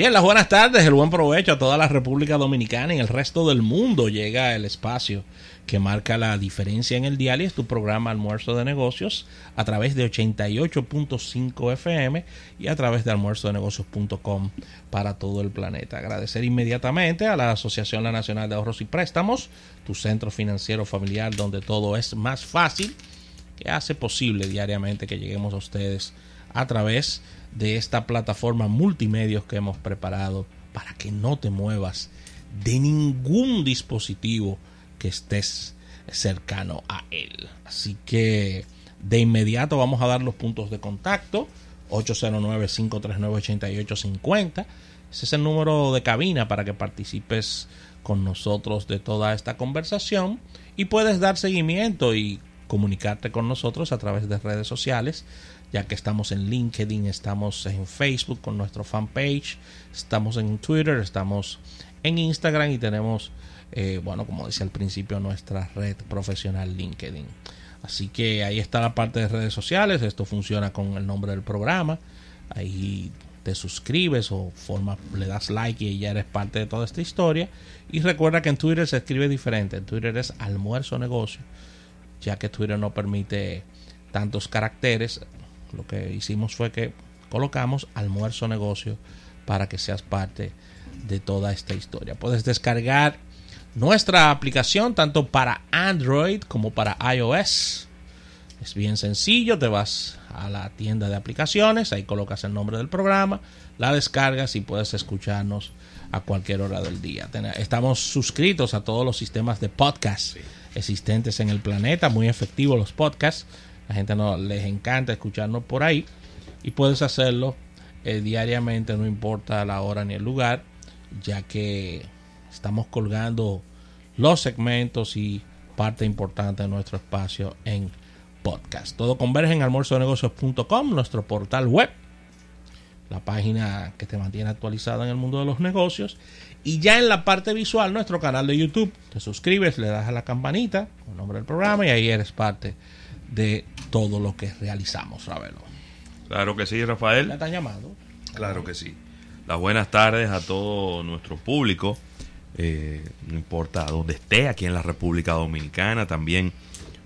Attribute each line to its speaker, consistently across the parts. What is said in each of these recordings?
Speaker 1: Bien, las buenas tardes, el buen provecho a toda la República Dominicana y el resto del mundo. Llega el espacio que marca la diferencia en el diario. Es tu programa Almuerzo de Negocios a través de 88.5 FM y a través de almuerzodenegocios.com para todo el planeta. Agradecer inmediatamente a la Asociación La Nacional de Ahorros y Préstamos, tu centro financiero familiar donde todo es más fácil, que hace posible diariamente que lleguemos a ustedes a través de esta plataforma multimedios que hemos preparado para que no te muevas de ningún dispositivo que estés cercano a él. Así que de inmediato vamos a dar los puntos de contacto. 809-539-8850. Ese es el número de cabina para que participes con nosotros de toda esta conversación y puedes dar seguimiento y comunicarte con nosotros a través de redes sociales ya que estamos en LinkedIn, estamos en Facebook con nuestro fanpage, estamos en Twitter, estamos en Instagram y tenemos, eh, bueno, como decía al principio, nuestra red profesional LinkedIn. Así que ahí está la parte de redes sociales, esto funciona con el nombre del programa, ahí te suscribes o forma, le das like y ya eres parte de toda esta historia. Y recuerda que en Twitter se escribe diferente, en Twitter es almuerzo negocio, ya que Twitter no permite tantos caracteres, lo que hicimos fue que colocamos almuerzo negocio para que seas parte de toda esta historia. Puedes descargar nuestra aplicación tanto para Android como para iOS. Es bien sencillo, te vas a la tienda de aplicaciones, ahí colocas el nombre del programa, la descargas y puedes escucharnos a cualquier hora del día. Estamos suscritos a todos los sistemas de podcast existentes en el planeta, muy efectivos los podcasts. La gente no les encanta escucharnos por ahí y puedes hacerlo eh, diariamente, no importa la hora ni el lugar, ya que estamos colgando los segmentos y parte importante de nuestro espacio en podcast. Todo converge en almuerzonegocios.com, nuestro portal web, la página que te mantiene actualizada en el mundo de los negocios. Y ya en la parte visual, nuestro canal de YouTube. Te suscribes, le das a la campanita, con el nombre del programa, y ahí eres parte de todo lo que realizamos, Ravelo.
Speaker 2: Claro que sí, Rafael.
Speaker 1: ¿La están llamando?
Speaker 2: Claro que sí. Las buenas tardes a todo nuestro público, eh, no importa dónde esté, aquí en la República Dominicana, también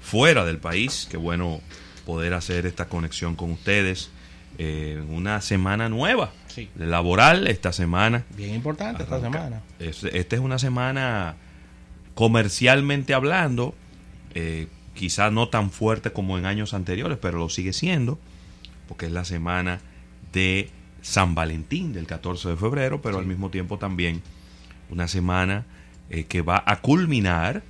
Speaker 2: fuera del país. Qué bueno poder hacer esta conexión con ustedes eh, una semana nueva sí. laboral esta semana.
Speaker 1: Bien importante esta semana.
Speaker 2: esta es una semana comercialmente hablando. Eh, quizás no tan fuerte como en años anteriores, pero lo sigue siendo, porque es la semana de San Valentín del 14 de febrero, pero al mismo tiempo también una semana eh, que va a culminar,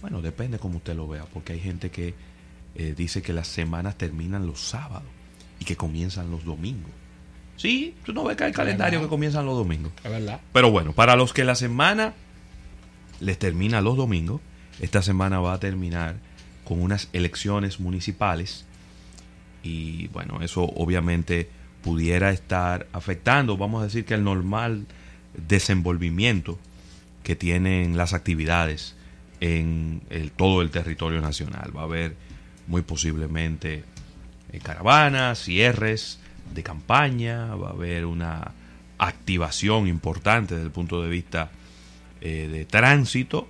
Speaker 2: bueno, depende como usted lo vea, porque hay gente que eh, dice que las semanas terminan los sábados y que comienzan los domingos. Sí, tú no ves que hay calendario que comienzan los domingos.
Speaker 1: Es verdad.
Speaker 2: Pero bueno, para los que la semana les termina los domingos, esta semana va a terminar con unas elecciones municipales y bueno, eso obviamente pudiera estar afectando, vamos a decir que el normal desenvolvimiento que tienen las actividades en el, todo el territorio nacional. Va a haber muy posiblemente eh, caravanas, cierres de campaña, va a haber una activación importante desde el punto de vista eh, de tránsito.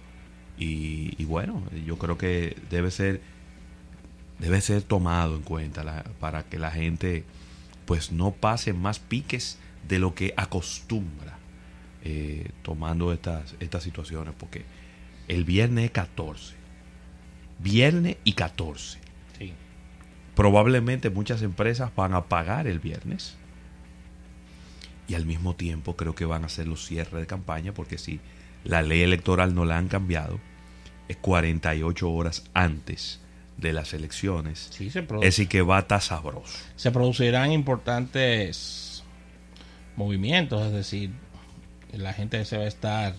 Speaker 2: Y, bueno, yo creo que debe ser debe ser tomado en cuenta para que la gente pues no pase más piques de lo que acostumbra eh, tomando estas, estas situaciones porque el viernes 14 viernes y 14 probablemente muchas empresas van a pagar el viernes y al mismo tiempo creo que van a hacer los cierres de campaña porque si la ley electoral no la han cambiado, es 48 horas antes de las elecciones.
Speaker 1: Sí, se
Speaker 2: produce. Es decir, que va a estar sabroso.
Speaker 1: Se producirán importantes movimientos, es decir, la gente se va a estar,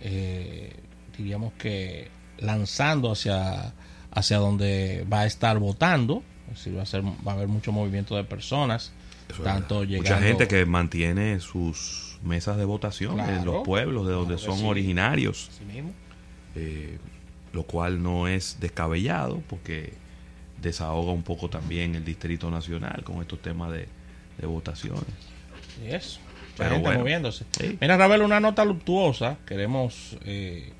Speaker 1: eh, diríamos que, lanzando hacia, hacia donde va a estar votando. Es decir, va a, ser, va a haber mucho movimiento de personas. tanto
Speaker 2: Mucha gente que mantiene sus mesas de votación en los pueblos de donde son originarios. Eh, lo cual no es descabellado porque desahoga un poco también el Distrito Nacional con estos temas de, votaciones.
Speaker 1: eso. Mucha
Speaker 2: Pero
Speaker 1: gente
Speaker 2: bueno.
Speaker 1: moviéndose.
Speaker 2: Sí.
Speaker 1: Mira, Ravel, una nota luctuosa. Queremos eh,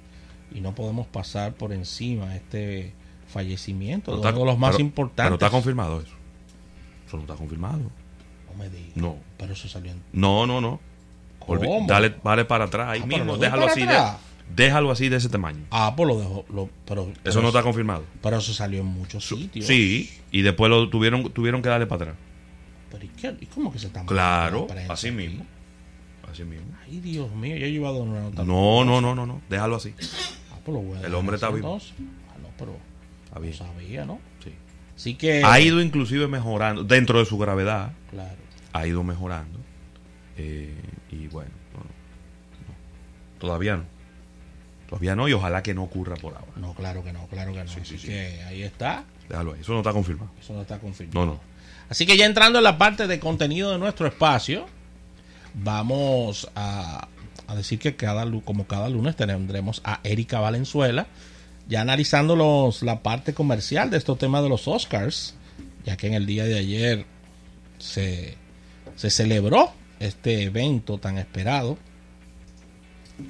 Speaker 1: y no podemos pasar por encima este fallecimiento
Speaker 2: Pero
Speaker 1: de
Speaker 2: está-
Speaker 1: uno de los más
Speaker 2: pero-
Speaker 1: importantes.
Speaker 2: Pero está confirmado eso. Eso no está confirmado.
Speaker 1: No me digas.
Speaker 2: No.
Speaker 1: Pero eso salió en...
Speaker 2: No, no, no.
Speaker 1: ¿Cómo?
Speaker 2: Dale, vale para atrás ahí
Speaker 1: Ah,
Speaker 2: mismo. Déjalo así, de, déjalo así de ese tamaño.
Speaker 1: Ah, pues lo dejó. Lo, pero,
Speaker 2: Eso
Speaker 1: pero
Speaker 2: no está confirmado.
Speaker 1: Pero eso salió en muchos sitios.
Speaker 2: Sí, y después lo tuvieron, tuvieron que darle para atrás.
Speaker 1: Pero ¿y, qué? ¿y cómo que se está
Speaker 2: Claro, así
Speaker 1: aquí?
Speaker 2: mismo. Así mismo.
Speaker 1: Ay, Dios mío, yo he llevado una nota.
Speaker 2: No, no, no, no, no. Déjalo así.
Speaker 1: Ah, pues lo voy a
Speaker 2: El hombre está vivo.
Speaker 1: Ah, no, pero No sabía, ¿no?
Speaker 2: Sí.
Speaker 1: Así que...
Speaker 2: Ha ido inclusive mejorando, dentro de su gravedad,
Speaker 1: Claro.
Speaker 2: ha ido mejorando. Eh, y bueno, no, no, todavía no. Todavía no, y ojalá que no ocurra por ahora.
Speaker 1: No, claro que no, claro que no.
Speaker 2: Sí,
Speaker 1: Así
Speaker 2: sí, sí.
Speaker 1: que ahí está.
Speaker 2: Déjalo ahí. Eso no está confirmado.
Speaker 1: Eso no está confirmado.
Speaker 2: No, no.
Speaker 1: Así que ya entrando en la parte de contenido de nuestro espacio, vamos a, a decir que cada como cada lunes tendremos a Erika Valenzuela, ya analizando los, la parte comercial de estos temas de los Oscars, ya que en el día de ayer se, se celebró este evento tan esperado,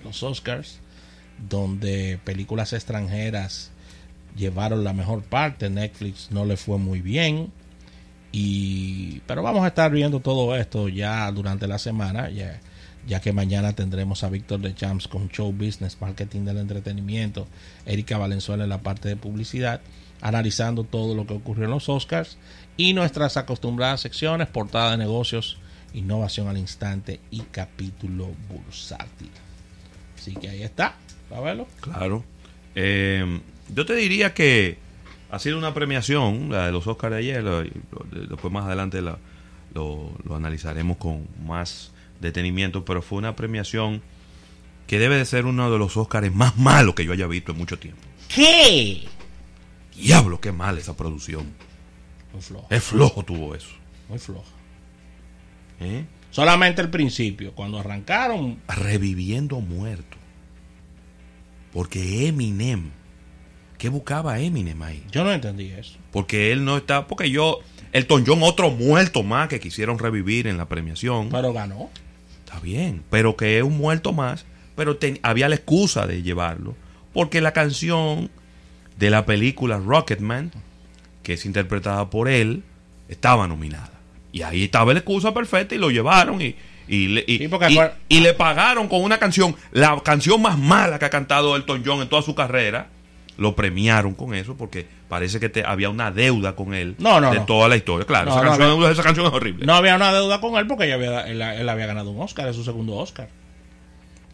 Speaker 1: los Oscars, donde películas extranjeras llevaron la mejor parte, Netflix no le fue muy bien. Y, pero vamos a estar viendo todo esto ya durante la semana, ya, ya que mañana tendremos a Víctor de Champs con Show Business, Marketing del Entretenimiento, Erika Valenzuela en la parte de publicidad, analizando todo lo que ocurrió en los Oscars y nuestras acostumbradas secciones, portada de negocios, innovación al instante y capítulo bursátil. Así que ahí está, ¿va a?
Speaker 2: Claro. Eh, yo te diría que ha sido una premiación, la de los Oscars de ayer, después más adelante la- lo, lo analizaremos con más detenimiento, pero fue una premiación que debe de ser uno de los Oscars más malos que yo haya visto en mucho tiempo.
Speaker 1: ¿Qué?
Speaker 2: Diablo, qué mal esa producción.
Speaker 1: Muy flojo,
Speaker 2: Es flojo tuvo eso.
Speaker 1: muy flojo.
Speaker 2: ¿eh?
Speaker 1: Solamente el principio, cuando arrancaron,
Speaker 2: Reviviendo muerto. Porque Eminem, ¿qué buscaba Eminem ahí?
Speaker 1: yo no entendí eso.
Speaker 2: Porque él no está, porque yo, Elton John, otro muerto más que quisieron revivir en la premiación.
Speaker 1: Pero ganó.
Speaker 2: Está bien, pero que es un muerto más, pero ten- había la excusa de llevarlo. Porque la canción de la película Rocketman, que es interpretada por él, estaba nominada. Y ahí estaba la excusa perfecta y lo llevaron y, y, le, y-
Speaker 1: Sí, porque
Speaker 2: y-
Speaker 1: acuer-
Speaker 2: y le pagaron con una canción, la canción más mala que ha cantado Elton John en toda su carrera. Lo premiaron con eso porque parece que te- había una deuda con él
Speaker 1: No, no,
Speaker 2: de
Speaker 1: no.
Speaker 2: toda la historia. Claro,
Speaker 1: No,
Speaker 2: esa, canción, esa canción es horrible.
Speaker 1: No había una deuda con él porque había, él, él había ganado un Oscar, es su segundo Oscar.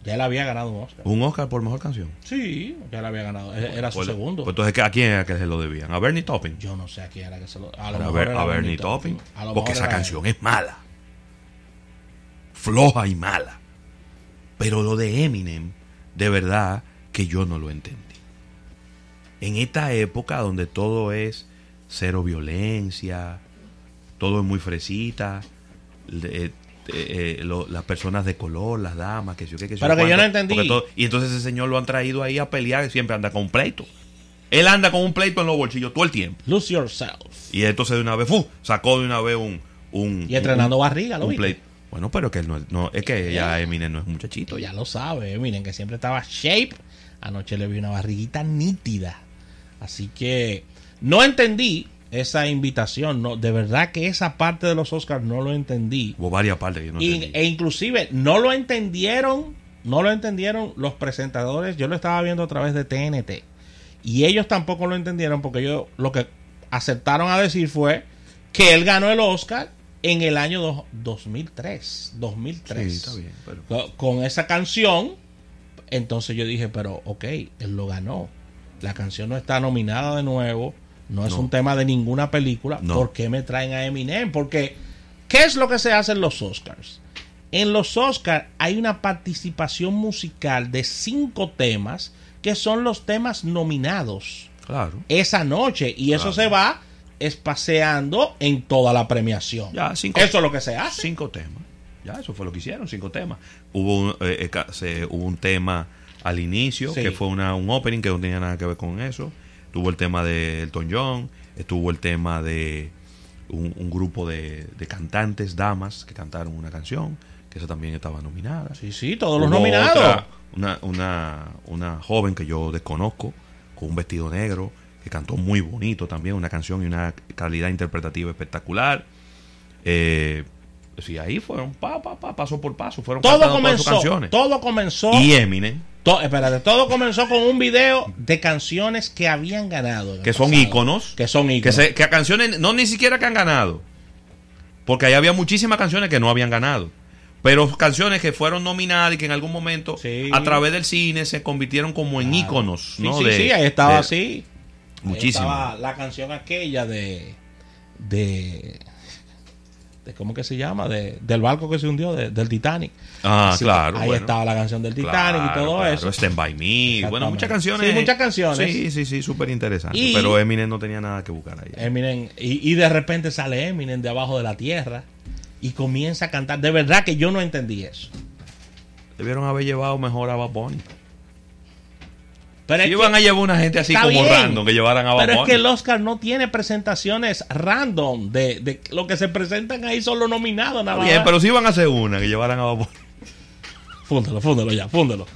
Speaker 1: Ya él había ganado un Oscar.
Speaker 2: Un Oscar por mejor canción.
Speaker 1: Sí, ya él había ganado. e- Era su
Speaker 2: Pues-
Speaker 1: segundo.
Speaker 2: pues entonces, ¿a quién era que se lo debían? ¿A Bernie Taupin?
Speaker 1: Yo no sé a quién era que se lo. A, lo
Speaker 2: A, Bernie.
Speaker 1: A lo
Speaker 2: Porque esa canción
Speaker 1: él.
Speaker 2: es mala. Floja y mala. Pero lo de Eminem, de verdad que yo no lo entendí. En esta época donde todo es cero violencia, todo es muy fresita, eh, eh, lo- las personas de color, las damas, que yo qué, que sé
Speaker 1: Pero que yo no entendí.
Speaker 2: todo- y entonces ese señor lo han traído ahí a pelear y siempre anda con un pleito. Él anda con un pleito en los bolsillos todo el tiempo.
Speaker 1: Lose Yourself.
Speaker 2: Y entonces de una vez, ¡fu! sacó de una vez un... un
Speaker 1: Y entrenando
Speaker 2: un-
Speaker 1: barriga, ¿lo
Speaker 2: un play- Bueno, pero que él no, es- no es que ya Eminem no es muchachito.
Speaker 1: Ya lo sabes, miren que siempre estaba shape. Anoche le vi una barriguita nítida. Así que no entendí esa invitación. No, de verdad que esa parte de los Oscars no lo entendí.
Speaker 2: Hubo varias partes que yo no
Speaker 1: Y-
Speaker 2: entendí.
Speaker 1: e inclusive no lo entendieron, no lo entendieron los presentadores. Yo lo estaba viendo a través de TNT. Y ellos tampoco lo entendieron porque ellos lo que aceptaron a decir fue que él ganó el Oscar en el año dos- 2003. 2003.
Speaker 2: Sí, está bien, pero-
Speaker 1: Con- Con esa canción, entonces yo dije, pero ok, él lo ganó. La canción no está nominada de nuevo. No es
Speaker 2: No.
Speaker 1: un tema de ninguna película.
Speaker 2: No.
Speaker 1: ¿Por qué me traen a Eminem? Porque, ¿qué es lo que se hace en los Oscars? En los Oscars hay una participación musical de cinco temas que son los temas nominados
Speaker 2: Claro.
Speaker 1: esa noche. Y eso se va espaseando en toda la premiación.
Speaker 2: Ya, cinco,
Speaker 1: Eso es lo que se hace.
Speaker 2: cinco temas. Ya, eso fue lo que hicieron, cinco temas. Hubo un, eh, eh, hubo un tema al inicio,
Speaker 1: Sí.
Speaker 2: que fue una, un opening que no tenía nada que ver con eso. Tuvo el tema de Elton John, estuvo el tema de un, un grupo de, de cantantes, damas, que cantaron una canción, que esa también estaba nominada.
Speaker 1: Sí, sí, todos los nominados.
Speaker 2: otra, una, una, una joven que yo desconozco, con un vestido negro, que cantó muy bonito también, una canción y una calidad interpretativa espectacular. Eh, sí, ahí fueron pa, pa, pa, paso por paso, fueron
Speaker 1: Todo
Speaker 2: cantando todas sus
Speaker 1: comenzó,
Speaker 2: canciones.
Speaker 1: todo comenzó,
Speaker 2: Y Eminem,
Speaker 1: to- espérate, todo comenzó con un video de canciones que habían ganado.
Speaker 2: que son
Speaker 1: pasado.
Speaker 2: íconos,
Speaker 1: Que son
Speaker 2: que,
Speaker 1: íconos.
Speaker 2: se, que a canciones, no ni siquiera que han ganado, porque ahí había muchísimas canciones que no habían ganado. Pero canciones que fueron nominadas y que en algún momento,
Speaker 1: Sí.
Speaker 2: a través del cine, se convirtieron como en íconos.
Speaker 1: Sí,
Speaker 2: ¿no?
Speaker 1: sí,
Speaker 2: De-
Speaker 1: sí, ahí estaba
Speaker 2: de-
Speaker 1: así. Ahí
Speaker 2: Muchísimo.
Speaker 1: estaba la canción aquella de. de. De ¿Cómo que se llama? De, del barco que se hundió, de- del Titanic.
Speaker 2: Ah,
Speaker 1: Así
Speaker 2: claro.
Speaker 1: Ahí
Speaker 2: bueno.
Speaker 1: estaba la canción del Titanic y todo
Speaker 2: claro,
Speaker 1: eso.
Speaker 2: Stand by Me. Bueno, muchas canciones.
Speaker 1: Sí, muchas canciones.
Speaker 2: Sí, sí, sí, súper interesante.
Speaker 1: Y-
Speaker 2: Pero Eminem no tenía nada que buscar ahí.
Speaker 1: Eminem, y, y de repente sale Eminem de abajo de la tierra y comienza a cantar. De verdad que yo no entendí eso.
Speaker 2: Debieron haber llevado mejor a Bad Bunny.
Speaker 1: Pero
Speaker 2: Si
Speaker 1: que-
Speaker 2: a llevar una gente así como
Speaker 1: bien.
Speaker 2: random, que llevaran a Bad
Speaker 1: Pero es que el Oscar no tiene presentaciones random. De, de lo que se presentan ahí son los nominados, nada
Speaker 2: Está bien,
Speaker 1: más.
Speaker 2: pero si iban a hacer una, que llevaran a Bad Bunny.
Speaker 1: Fúndelo, fúndelo ya, fúndelo.